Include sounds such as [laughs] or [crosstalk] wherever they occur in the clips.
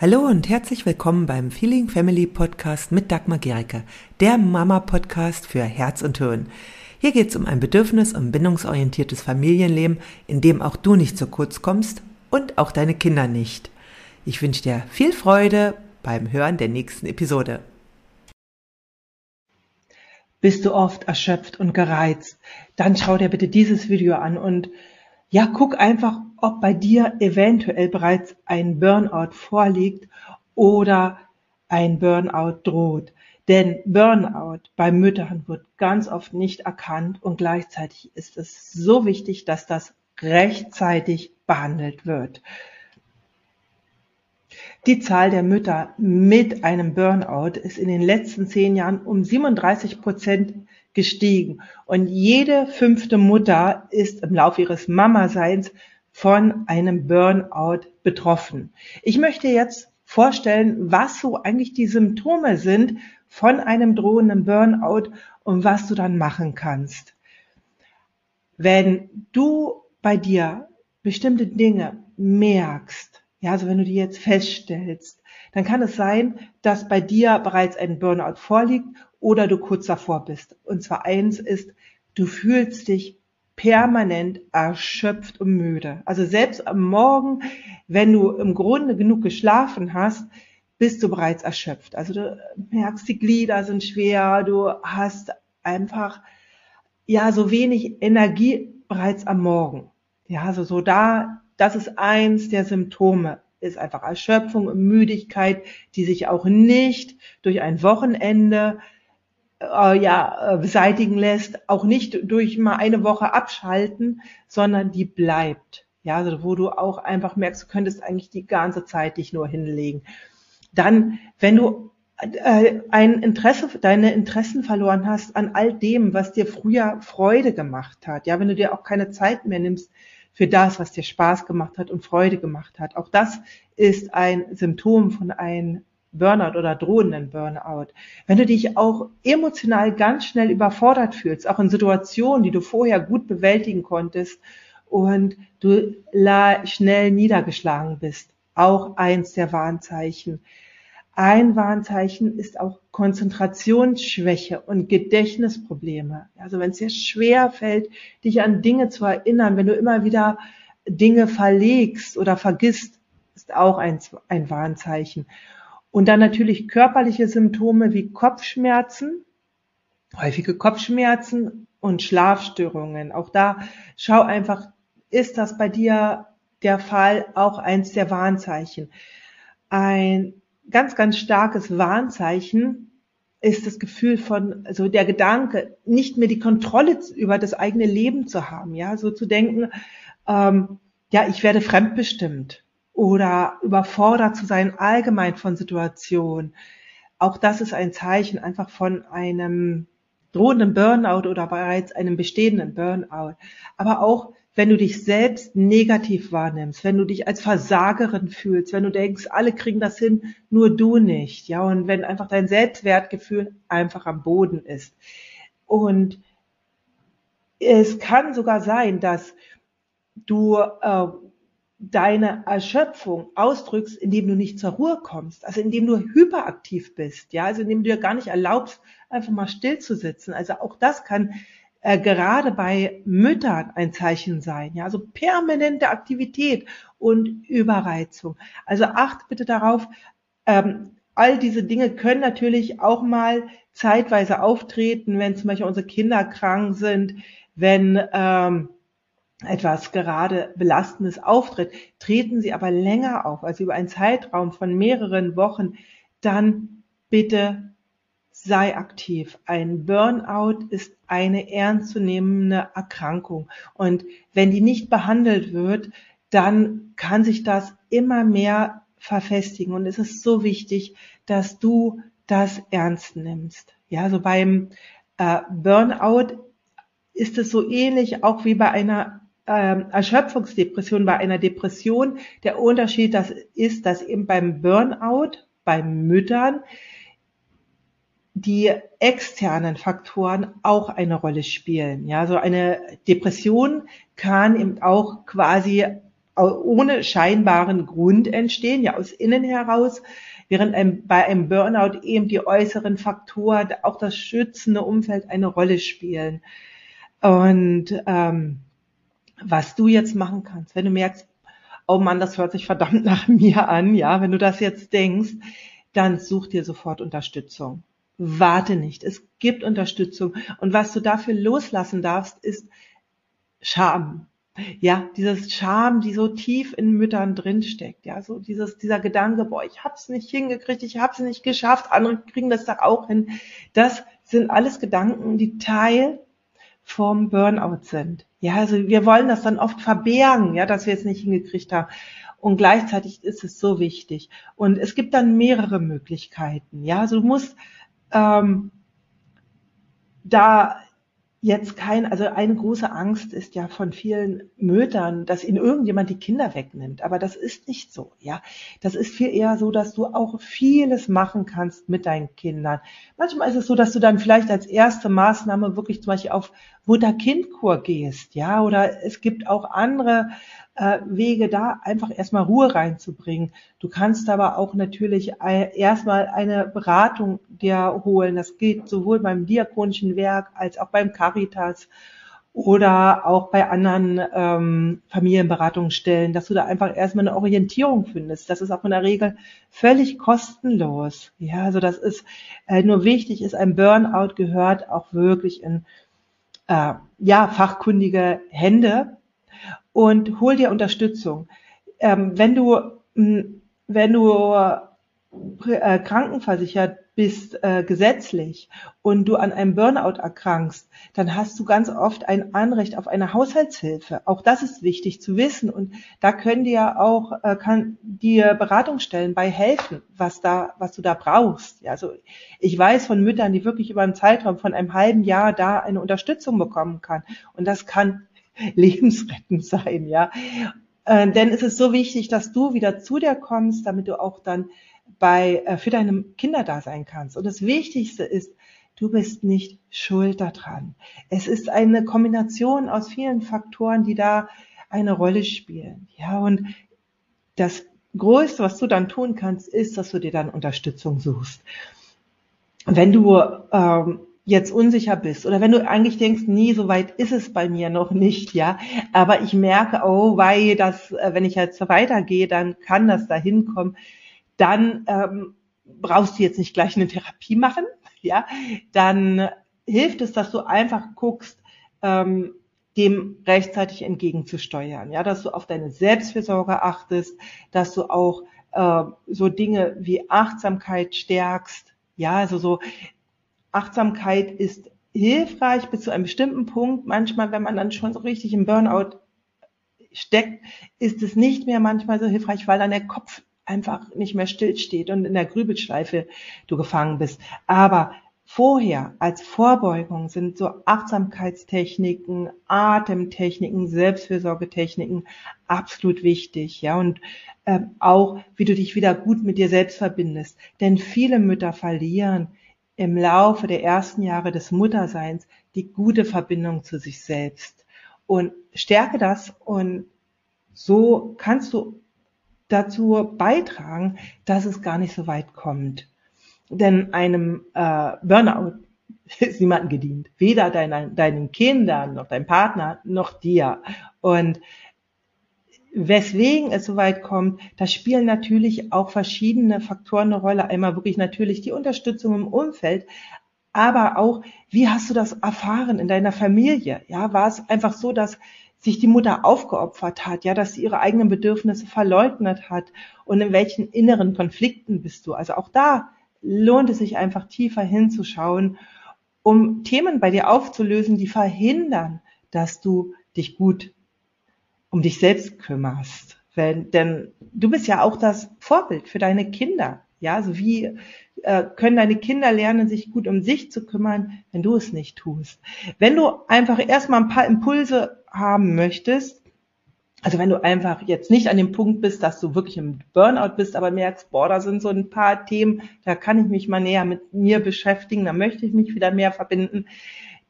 Hallo und herzlich willkommen beim Feeling Family Podcast mit Dagmar Gericke, der Mama-Podcast für Herz und Hirn. Hier geht es um ein bedürfnis- und bindungsorientiertes Familienleben, in dem auch du nicht zu kurz kommst und auch deine Kinder nicht. Ich wünsche dir viel Freude beim Hören der nächsten Episode. Bist du oft erschöpft und gereizt? Dann schau dir bitte dieses Video an und ja, guck einfach, ob bei dir eventuell bereits ein Burnout vorliegt oder ein Burnout droht. Denn Burnout bei Müttern wird ganz oft nicht erkannt und gleichzeitig ist es so wichtig, dass das rechtzeitig behandelt wird. Die Zahl der Mütter mit einem Burnout ist in den letzten zehn Jahren um 37 Prozent gestiegen. Und jede fünfte Mutter ist im Laufe ihres Mama-Seins von einem Burnout betroffen. Ich möchte jetzt vorstellen, was so eigentlich die Symptome sind von einem drohenden Burnout und was du dann machen kannst. Wenn du bei dir bestimmte Dinge merkst, ja, also wenn du die jetzt feststellst, dann kann es sein, dass bei dir bereits ein Burnout vorliegt oder du kurz davor bist. Und zwar eins ist, du fühlst dich permanent erschöpft und müde. Also selbst am Morgen, wenn du im Grunde genug geschlafen hast, bist du bereits erschöpft. Also du merkst, die Glieder sind schwer, du hast einfach ja so wenig Energie bereits am Morgen. Ja, also so da, das ist eins der Symptome, ist einfach Erschöpfung und Müdigkeit, die sich auch nicht durch ein Wochenende äh, ja, äh, beseitigen lässt, auch nicht durch mal eine Woche abschalten, sondern die bleibt. Ja, also wo du auch einfach merkst, du könntest eigentlich die ganze Zeit dich nur hinlegen. Dann, wenn du äh, ein Interesse, deine Interessen verloren hast an all dem, was dir früher Freude gemacht hat. Ja, wenn du dir auch keine Zeit mehr nimmst für das, was dir Spaß gemacht hat und Freude gemacht hat. Auch das ist ein Symptom von einem Burnout oder drohenden Burnout. Wenn du dich auch emotional ganz schnell überfordert fühlst, auch in Situationen, die du vorher gut bewältigen konntest und du schnell niedergeschlagen bist, auch eins der Warnzeichen. Ein Warnzeichen ist auch Konzentrationsschwäche und Gedächtnisprobleme. Also wenn es dir schwer fällt, dich an Dinge zu erinnern, wenn du immer wieder Dinge verlegst oder vergisst, ist auch ein, ein Warnzeichen. Und dann natürlich körperliche Symptome wie Kopfschmerzen, häufige Kopfschmerzen und Schlafstörungen. Auch da schau einfach, ist das bei dir der Fall auch eins der Warnzeichen? Ein ganz, ganz starkes Warnzeichen ist das Gefühl von, also der Gedanke, nicht mehr die Kontrolle über das eigene Leben zu haben, ja, so zu denken, ähm, ja, ich werde fremdbestimmt oder überfordert zu sein allgemein von Situationen. Auch das ist ein Zeichen einfach von einem drohenden Burnout oder bereits einem bestehenden Burnout. Aber auch wenn du dich selbst negativ wahrnimmst, wenn du dich als Versagerin fühlst, wenn du denkst, alle kriegen das hin, nur du nicht, ja, und wenn einfach dein Selbstwertgefühl einfach am Boden ist. Und es kann sogar sein, dass du äh, deine Erschöpfung ausdrückst, indem du nicht zur Ruhe kommst, also indem du hyperaktiv bist, ja, also indem du dir gar nicht erlaubst, einfach mal still zu sitzen. Also auch das kann äh, gerade bei Müttern ein Zeichen sein, ja, also permanente Aktivität und Überreizung. Also acht bitte darauf, ähm, all diese Dinge können natürlich auch mal zeitweise auftreten, wenn zum Beispiel unsere Kinder krank sind, wenn ähm, etwas gerade Belastendes auftritt, treten sie aber länger auf, also über einen Zeitraum von mehreren Wochen, dann bitte sei aktiv. Ein Burnout ist eine ernstzunehmende Erkrankung. Und wenn die nicht behandelt wird, dann kann sich das immer mehr verfestigen. Und es ist so wichtig, dass du das ernst nimmst. Ja, so beim äh, Burnout ist es so ähnlich auch wie bei einer ähm, Erschöpfungsdepression, bei einer Depression. Der Unterschied das ist, dass eben beim Burnout, bei Müttern, die externen Faktoren auch eine Rolle spielen. Ja, so eine Depression kann eben auch quasi ohne scheinbaren Grund entstehen, ja aus innen heraus, während ein, bei einem Burnout eben die äußeren Faktoren, auch das schützende Umfeld eine Rolle spielen. Und ähm, was du jetzt machen kannst, wenn du merkst, oh Mann, das hört sich verdammt nach [laughs] mir an, ja, wenn du das jetzt denkst, dann such dir sofort Unterstützung. Warte nicht. Es gibt Unterstützung. Und was du dafür loslassen darfst, ist Scham. Ja, dieses Scham, die so tief in Müttern drinsteckt. Ja, so dieses, dieser Gedanke, boah, ich hab's nicht hingekriegt, ich hab's nicht geschafft, andere kriegen das doch auch hin. Das sind alles Gedanken, die Teil vom Burnout sind. Ja, also wir wollen das dann oft verbergen, ja, dass wir es nicht hingekriegt haben. Und gleichzeitig ist es so wichtig. Und es gibt dann mehrere Möglichkeiten. Ja, also du musst ähm, da jetzt kein, also eine große Angst ist ja von vielen Müttern, dass ihnen irgendjemand die Kinder wegnimmt. Aber das ist nicht so, ja. Das ist viel eher so, dass du auch vieles machen kannst mit deinen Kindern. Manchmal ist es so, dass du dann vielleicht als erste Maßnahme wirklich zum Beispiel auf Mutter-Kind-Kur gehst, ja. Oder es gibt auch andere Wege, da einfach erstmal Ruhe reinzubringen. Du kannst aber auch natürlich erstmal eine Beratung dir holen. Das geht sowohl beim Diakonischen Werk als auch beim Caritas oder auch bei anderen ähm, Familienberatungsstellen, dass du da einfach erstmal eine Orientierung findest. Das ist auch in der Regel völlig kostenlos. Ja, also das ist äh, nur wichtig ist, ein Burnout gehört auch wirklich in äh, ja fachkundige Hände und hol dir Unterstützung. Ähm, wenn du, wenn du äh, krankenversichert bist äh, gesetzlich und du an einem Burnout erkrankst, dann hast du ganz oft ein Anrecht auf eine Haushaltshilfe. Auch das ist wichtig zu wissen und da können dir auch äh, kann dir Beratungsstellen bei helfen, was da was du da brauchst. Ja, also ich weiß von Müttern, die wirklich über einen Zeitraum von einem halben Jahr da eine Unterstützung bekommen kann und das kann [laughs] lebensrettend sein, ja. Äh, denn es ist so wichtig, dass du wieder zu dir kommst, damit du auch dann bei, äh, für deine Kinder da sein kannst. Und das Wichtigste ist, du bist nicht schuld daran. Es ist eine Kombination aus vielen Faktoren, die da eine Rolle spielen. Ja, und das Größte, was du dann tun kannst, ist, dass du dir dann Unterstützung suchst. Wenn du ähm, jetzt unsicher bist oder wenn du eigentlich denkst, nie so weit ist es bei mir noch nicht, ja, aber ich merke, oh, weil das, äh, wenn ich jetzt weitergehe, dann kann das da hinkommen, dann ähm, brauchst du jetzt nicht gleich eine Therapie machen, [laughs] ja, dann hilft es, dass du einfach guckst, ähm, dem rechtzeitig entgegenzusteuern, ja, dass du auf deine Selbstfürsorge achtest, dass du auch äh, so Dinge wie Achtsamkeit stärkst, ja, also so Achtsamkeit ist hilfreich bis zu einem bestimmten Punkt. Manchmal, wenn man dann schon so richtig im Burnout steckt, ist es nicht mehr manchmal so hilfreich, weil dann der Kopf einfach nicht mehr stillsteht und in der Grübelschleife du gefangen bist. Aber vorher als Vorbeugung sind so Achtsamkeitstechniken, Atemtechniken, Selbstfürsorgetechniken absolut wichtig, ja und äh, auch wie du dich wieder gut mit dir selbst verbindest. Denn viele Mütter verlieren im Laufe der ersten Jahre des Mutterseins die gute Verbindung zu sich selbst. Und stärke das und so kannst du dazu beitragen, dass es gar nicht so weit kommt. Denn einem äh, Burnout [laughs] ist niemandem gedient. Weder deinen, deinen Kindern, noch deinem Partner, noch dir. Und weswegen es so weit kommt, da spielen natürlich auch verschiedene Faktoren eine Rolle. Einmal wirklich natürlich die Unterstützung im Umfeld, aber auch, wie hast du das erfahren in deiner Familie? Ja, war es einfach so, dass sich die Mutter aufgeopfert hat, ja, dass sie ihre eigenen Bedürfnisse verleugnet hat und in welchen inneren Konflikten bist du? Also auch da lohnt es sich einfach tiefer hinzuschauen, um Themen bei dir aufzulösen, die verhindern, dass du dich gut um dich selbst kümmerst. Wenn, denn du bist ja auch das Vorbild für deine Kinder. Ja, also wie äh, können deine Kinder lernen, sich gut um sich zu kümmern, wenn du es nicht tust? Wenn du einfach erstmal ein paar Impulse haben möchtest, also wenn du einfach jetzt nicht an dem Punkt bist, dass du wirklich im Burnout bist, aber merkst, boah, da sind so ein paar Themen, da kann ich mich mal näher mit mir beschäftigen, da möchte ich mich wieder mehr verbinden,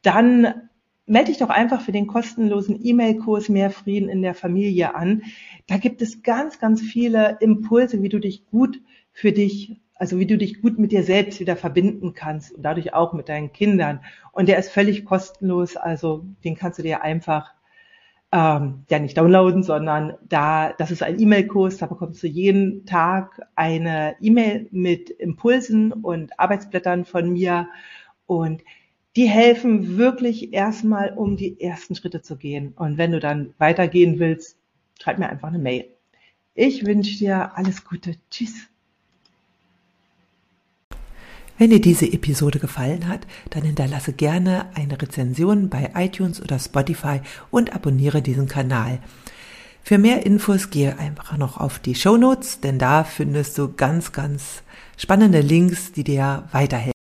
dann melde dich doch einfach für den kostenlosen E-Mail-Kurs Mehr Frieden in der Familie an. Da gibt es ganz, ganz viele Impulse, wie du dich gut für dich, also wie du dich gut mit dir selbst wieder verbinden kannst und dadurch auch mit deinen Kindern. Und der ist völlig kostenlos, also den kannst du dir einfach ähm, ja nicht downloaden, sondern da, das ist ein E-Mail-Kurs, da bekommst du jeden Tag eine E-Mail mit Impulsen und Arbeitsblättern von mir und die helfen wirklich erstmal, um die ersten Schritte zu gehen. Und wenn du dann weitergehen willst, schreib mir einfach eine Mail. Ich wünsche dir alles Gute. Tschüss. Wenn dir diese Episode gefallen hat, dann hinterlasse gerne eine Rezension bei iTunes oder Spotify und abonniere diesen Kanal. Für mehr Infos gehe einfach noch auf die Show Notes, denn da findest du ganz, ganz spannende Links, die dir weiterhelfen.